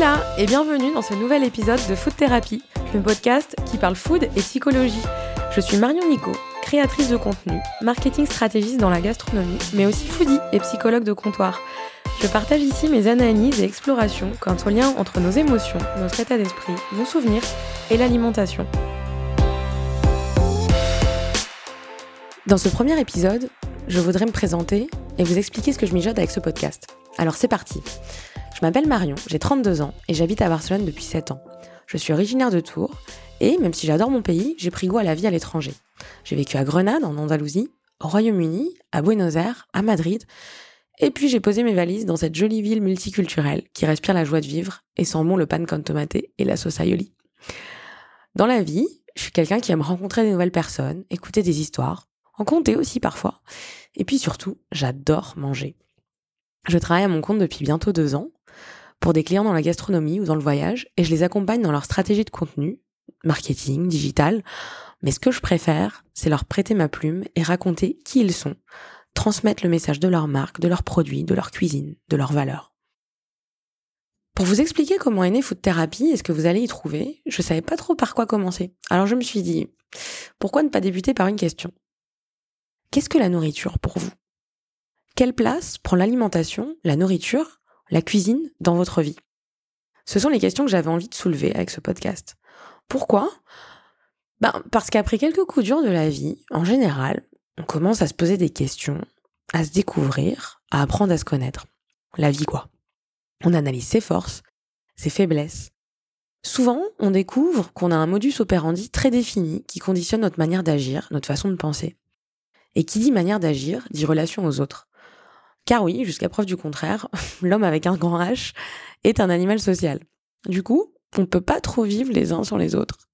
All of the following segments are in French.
Hola et bienvenue dans ce nouvel épisode de Food Therapy, le podcast qui parle food et psychologie. Je suis Marion Nico, créatrice de contenu, marketing stratégiste dans la gastronomie, mais aussi foodie et psychologue de comptoir. Je partage ici mes analyses et explorations quant au lien entre nos émotions, notre état d'esprit, nos souvenirs et l'alimentation. Dans ce premier épisode, je voudrais me présenter et vous expliquer ce que je mijote avec ce podcast. Alors c'est parti. Je m'appelle Marion, j'ai 32 ans et j'habite à Barcelone depuis 7 ans. Je suis originaire de Tours et même si j'adore mon pays, j'ai pris goût à la vie à l'étranger. J'ai vécu à Grenade, en Andalousie, au Royaume-Uni, à Buenos Aires, à Madrid, et puis j'ai posé mes valises dans cette jolie ville multiculturelle qui respire la joie de vivre et sent bon le pan con tomate et la sauce aioli. Dans la vie, je suis quelqu'un qui aime rencontrer des nouvelles personnes, écouter des histoires, en compter aussi parfois, et puis surtout, j'adore manger. Je travaille à mon compte depuis bientôt deux ans pour des clients dans la gastronomie ou dans le voyage et je les accompagne dans leur stratégie de contenu, marketing, digital. Mais ce que je préfère, c'est leur prêter ma plume et raconter qui ils sont, transmettre le message de leur marque, de leurs produits, de leur cuisine, de leurs valeurs. Pour vous expliquer comment est née Food Therapy et ce que vous allez y trouver, je savais pas trop par quoi commencer. Alors je me suis dit, pourquoi ne pas débuter par une question? Qu'est-ce que la nourriture pour vous? Quelle place prend l'alimentation, la nourriture la cuisine dans votre vie? Ce sont les questions que j'avais envie de soulever avec ce podcast. Pourquoi? Ben, Parce qu'après quelques coups durs de la vie, en général, on commence à se poser des questions, à se découvrir, à apprendre à se connaître. La vie, quoi? On analyse ses forces, ses faiblesses. Souvent, on découvre qu'on a un modus operandi très défini qui conditionne notre manière d'agir, notre façon de penser. Et qui dit manière d'agir, dit relation aux autres. Car oui, jusqu'à preuve du contraire, l'homme avec un grand H est un animal social. Du coup, on ne peut pas trop vivre les uns sans les autres.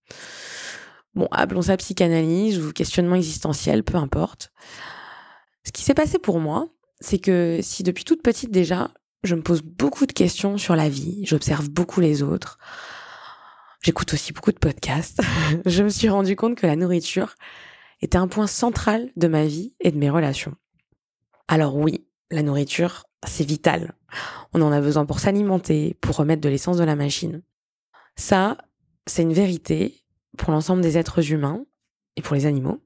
Bon, appelons ça psychanalyse ou questionnement existentiel, peu importe. Ce qui s'est passé pour moi, c'est que si depuis toute petite déjà, je me pose beaucoup de questions sur la vie, j'observe beaucoup les autres, j'écoute aussi beaucoup de podcasts, je me suis rendu compte que la nourriture était un point central de ma vie et de mes relations. Alors oui, la nourriture, c'est vital. On en a besoin pour s'alimenter, pour remettre de l'essence de la machine. Ça, c'est une vérité pour l'ensemble des êtres humains et pour les animaux.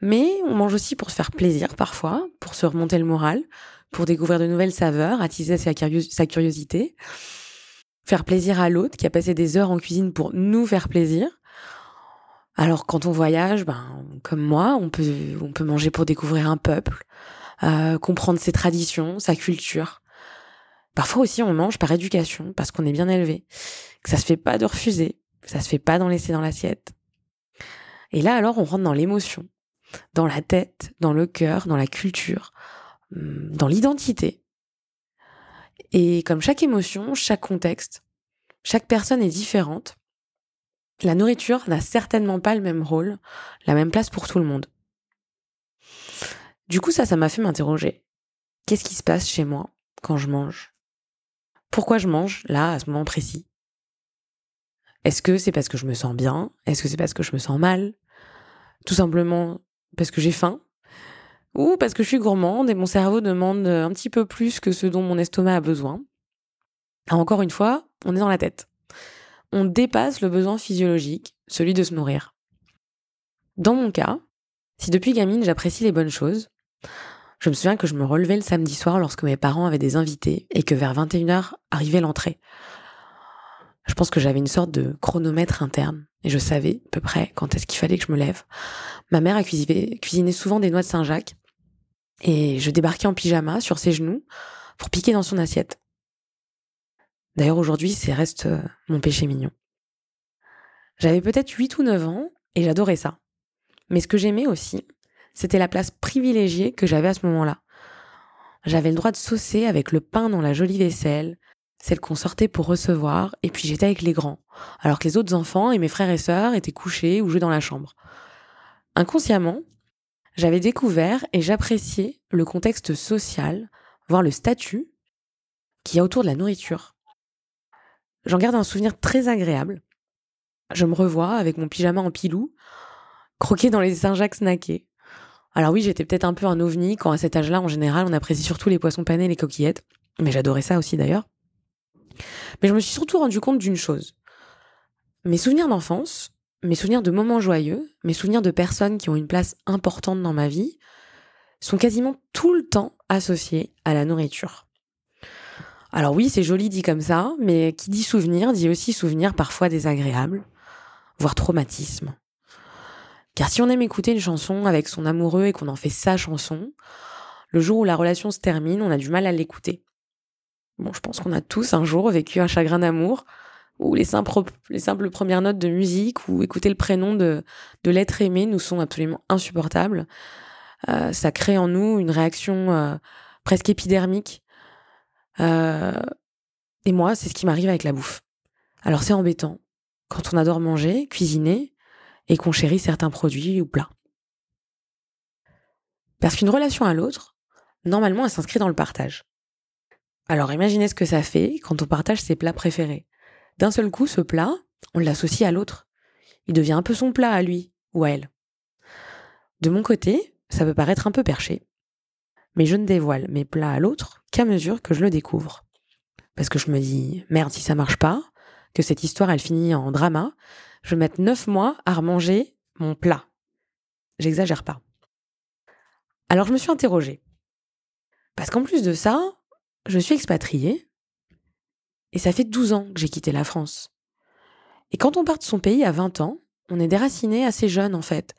Mais on mange aussi pour se faire plaisir parfois, pour se remonter le moral, pour découvrir de nouvelles saveurs, attiser sa, curiosité, faire plaisir à l'autre qui a passé des heures en cuisine pour nous faire plaisir. Alors quand on voyage, ben, comme moi, on peut, on peut manger pour découvrir un peuple, euh, comprendre ses traditions, sa culture. Parfois aussi, on mange par éducation, parce qu'on est bien élevé, que ça se fait pas de refuser, que ça se fait pas d'en laisser dans l'assiette. Et là, alors, on rentre dans l'émotion, dans la tête, dans le cœur, dans la culture, hum, dans l'identité. Et comme chaque émotion, chaque contexte, chaque personne est différente, la nourriture n'a certainement pas le même rôle, la même place pour tout le monde. Du coup, ça, ça m'a fait m'interroger. Qu'est-ce qui se passe chez moi quand je mange? Pourquoi je mange là, à ce moment précis? Est-ce que c'est parce que je me sens bien? Est-ce que c'est parce que je me sens mal? Tout simplement parce que j'ai faim? Ou parce que je suis gourmande et mon cerveau demande un petit peu plus que ce dont mon estomac a besoin? Encore une fois, on est dans la tête. On dépasse le besoin physiologique, celui de se nourrir. Dans mon cas, si depuis gamine j'apprécie les bonnes choses, je me souviens que je me relevais le samedi soir lorsque mes parents avaient des invités et que vers 21h arrivait l'entrée. Je pense que j'avais une sorte de chronomètre interne et je savais à peu près quand est-ce qu'il fallait que je me lève. Ma mère a cuisiné, souvent des noix de Saint-Jacques et je débarquais en pyjama sur ses genoux pour piquer dans son assiette. D'ailleurs aujourd'hui, c'est reste euh, mon péché mignon. J'avais peut-être 8 ou 9 ans et j'adorais ça. Mais ce que j'aimais aussi, c'était la place privilégiée que j'avais à ce moment-là. J'avais le droit de saucer avec le pain dans la jolie vaisselle, celle qu'on sortait pour recevoir, et puis j'étais avec les grands, alors que les autres enfants et mes frères et sœurs étaient couchés ou jouaient dans la chambre. Inconsciemment, j'avais découvert et j'appréciais le contexte social, voire le statut qu'il y a autour de la nourriture. J'en garde un souvenir très agréable. Je me revois avec mon pyjama en pilou, croquer dans les Saint-Jacques snackés, alors oui, j'étais peut-être un peu un ovni quand à cet âge-là, en général, on apprécie surtout les poissons panés et les coquillettes. Mais j'adorais ça aussi d'ailleurs. Mais je me suis surtout rendu compte d'une chose. Mes souvenirs d'enfance, mes souvenirs de moments joyeux, mes souvenirs de personnes qui ont une place importante dans ma vie, sont quasiment tout le temps associés à la nourriture. Alors oui, c'est joli dit comme ça, mais qui dit souvenir dit aussi souvenir parfois désagréable, voire traumatisme. Car si on aime écouter une chanson avec son amoureux et qu'on en fait sa chanson, le jour où la relation se termine, on a du mal à l'écouter. Bon, je pense qu'on a tous un jour vécu un chagrin d'amour, où les simples, les simples premières notes de musique ou écouter le prénom de, de l'être aimé nous sont absolument insupportables. Euh, ça crée en nous une réaction euh, presque épidermique. Euh, et moi, c'est ce qui m'arrive avec la bouffe. Alors c'est embêtant quand on adore manger, cuisiner, et qu'on chérit certains produits ou plats. Parce qu'une relation à l'autre, normalement, elle s'inscrit dans le partage. Alors imaginez ce que ça fait quand on partage ses plats préférés. D'un seul coup, ce plat, on l'associe à l'autre. Il devient un peu son plat à lui ou à elle. De mon côté, ça peut paraître un peu perché, mais je ne dévoile mes plats à l'autre qu'à mesure que je le découvre. Parce que je me dis, merde, si ça marche pas, que cette histoire elle finit en drama, je vais mettre neuf mois à remanger mon plat. J'exagère pas. Alors je me suis interrogée. Parce qu'en plus de ça, je suis expatriée et ça fait 12 ans que j'ai quitté la France. Et quand on part de son pays à 20 ans, on est déraciné assez jeune en fait.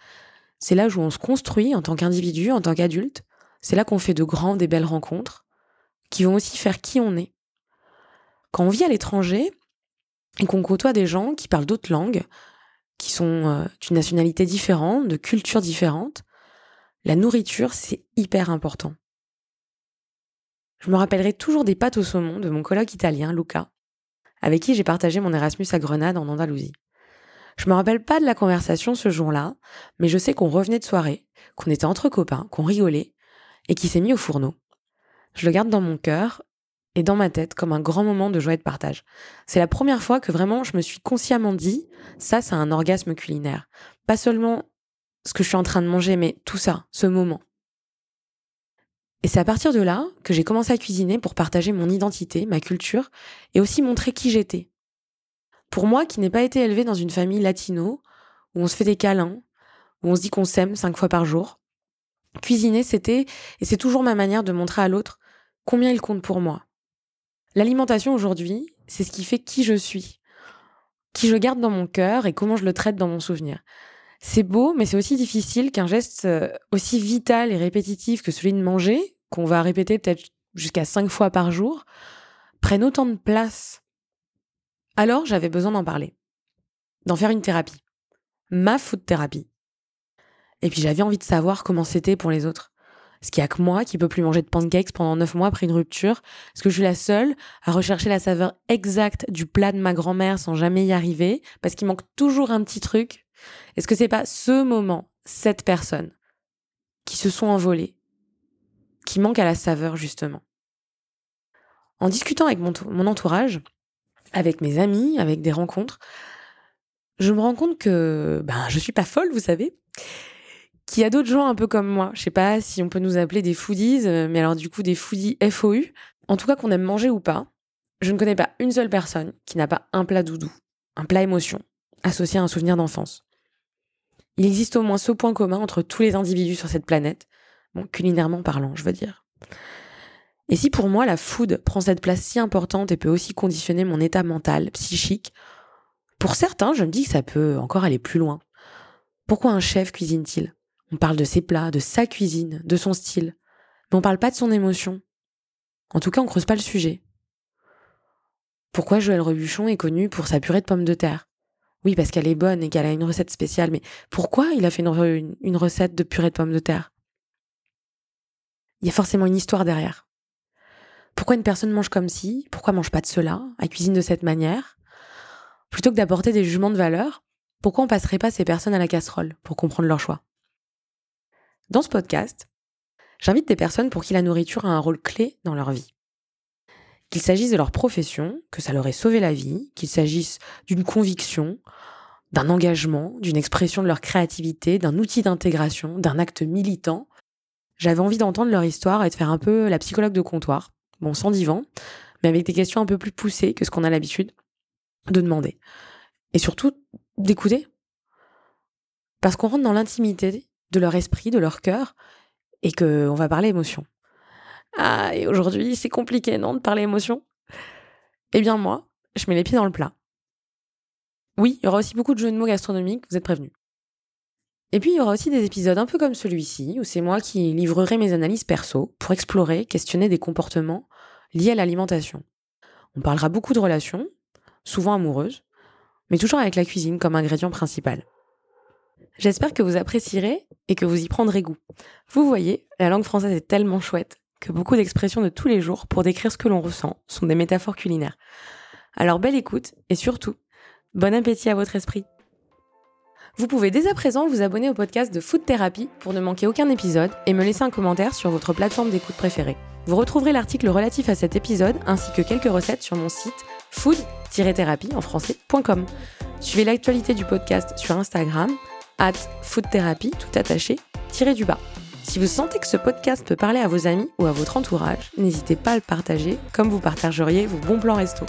C'est là où on se construit en tant qu'individu, en tant qu'adulte. C'est là qu'on fait de grandes et belles rencontres qui vont aussi faire qui on est. Quand on vit à l'étranger et qu'on côtoie des gens qui parlent d'autres langues, qui sont euh, d'une nationalité différente, de cultures différentes, la nourriture, c'est hyper important. Je me rappellerai toujours des pâtes au saumon de mon colloque italien, Luca, avec qui j'ai partagé mon Erasmus à Grenade en Andalousie. Je me rappelle pas de la conversation ce jour-là, mais je sais qu'on revenait de soirée, qu'on était entre copains, qu'on rigolait, et qu'il s'est mis au fourneau. Je le garde dans mon cœur et dans ma tête comme un grand moment de joie et de partage. C'est la première fois que vraiment je me suis consciemment dit, ça c'est un orgasme culinaire. Pas seulement ce que je suis en train de manger, mais tout ça, ce moment. Et c'est à partir de là que j'ai commencé à cuisiner pour partager mon identité, ma culture, et aussi montrer qui j'étais. Pour moi, qui n'ai pas été élevée dans une famille latino, où on se fait des câlins, où on se dit qu'on s'aime cinq fois par jour, cuisiner, c'était, et c'est toujours ma manière de montrer à l'autre combien il compte pour moi. L'alimentation aujourd'hui, c'est ce qui fait qui je suis, qui je garde dans mon cœur et comment je le traite dans mon souvenir. C'est beau, mais c'est aussi difficile qu'un geste euh, aussi vital et répétitif que celui de manger qu'on va répéter peut-être jusqu'à cinq fois par jour, prennent autant de place. Alors j'avais besoin d'en parler, d'en faire une thérapie, ma food thérapie. Et puis j'avais envie de savoir comment c'était pour les autres. Est-ce qu'il y a que moi qui peux plus manger de pancakes pendant neuf mois après une rupture. Est-ce que je suis la seule à rechercher la saveur exacte du plat de ma grand-mère sans jamais y arriver. Parce qu'il manque toujours un petit truc. Est-ce que c'est pas ce moment, cette personne, qui se sont envolées, qui manque à la saveur justement? En discutant avec mon, entourage, avec mes amis, avec des rencontres, je me rends compte que ben je suis pas folle, vous savez, qu'il y a d'autres gens un peu comme moi. Je sais pas si on peut nous appeler des foodies, euh, mais alors du coup des foodies FOU. En tout cas qu'on aime manger ou pas, je ne connais pas une seule personne qui n'a pas un plat doudou, un plat émotion, associé à un souvenir d'enfance. Il existe au moins ce point commun entre tous les individus sur cette planète, Bon, culinairement parlant, je veux dire. Et si pour moi la food prend cette place si importante et peut aussi conditionner mon état mental, psychique, pour certains, je me dis que ça peut encore aller plus loin. Pourquoi un chef cuisine-t-il? On parle de ses plats, de sa cuisine, de son style, mais on parle pas de son émotion. En tout cas, on creuse pas le sujet. Pourquoi Joël Rebuchon est connu pour sa purée de pommes de terre? Oui, parce qu'elle est bonne et qu'elle a une recette spéciale, mais pourquoi il a fait une, recette de purée de pommes de terre? Il y a forcément une histoire derrière. Pourquoi une personne mange comme ci? Pourquoi mange pas de cela? Elle cuisine de cette manière? Plutôt que d'apporter des jugements de valeur, pourquoi on passerait pas ces personnes à la casserole pour comprendre leur choix? Dans ce podcast, j'invite des personnes pour qui la nourriture a un rôle clé dans leur vie. Qu'il s'agisse de leur profession, que ça leur ait sauvé la vie, qu'il s'agisse d'une conviction, d'un engagement, d'une expression de leur créativité, d'un outil d'intégration, d'un acte militant, j'avais envie d'entendre leur histoire et de faire un peu la psychologue de comptoir. Bon, sans divan, mais avec des questions un peu plus poussées que ce qu'on a l'habitude de demander. Et surtout, d'écouter. Parce qu'on rentre dans l'intimité de leur esprit, de leur cœur, et qu'on va parler émotion. Ah, et aujourd'hui, c'est compliqué, non, de parler émotion? Eh bien, moi, je mets les pieds dans le plat. Oui, il y aura aussi beaucoup de jeux de mots gastronomiques, vous êtes prévenus. Et puis, il y aura aussi des épisodes un peu comme celui-ci, où c'est moi qui livrerai mes analyses perso pour explorer, questionner des comportements liés à l'alimentation. On parlera beaucoup de relations, souvent amoureuses, mais toujours avec la cuisine comme ingrédient principal. J'espère que vous apprécierez et que vous y prendrez goût. Vous voyez, la langue française est tellement chouette que beaucoup d'expressions de tous les jours pour décrire ce que l'on ressent sont des métaphores culinaires. Alors belle écoute et surtout, bon appétit à votre esprit. Vous pouvez dès à présent vous abonner au podcast de Food Therapy pour ne manquer aucun épisode et me laisser un commentaire sur votre plateforme d'écoute préférée. Vous retrouverez l'article relatif à cet épisode ainsi que quelques recettes sur mon site food-thérapie en français.com. Suivez l'actualité du podcast sur Instagram, at foodtherapy, tout attaché, tiré du bas. Si vous sentez que ce podcast peut parler à vos amis ou à votre entourage, n'hésitez pas à le partager comme vous partageriez vos bons plans resto.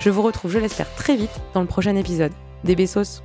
Je vous retrouve, je l'espère, très vite dans le prochain épisode. Des bessos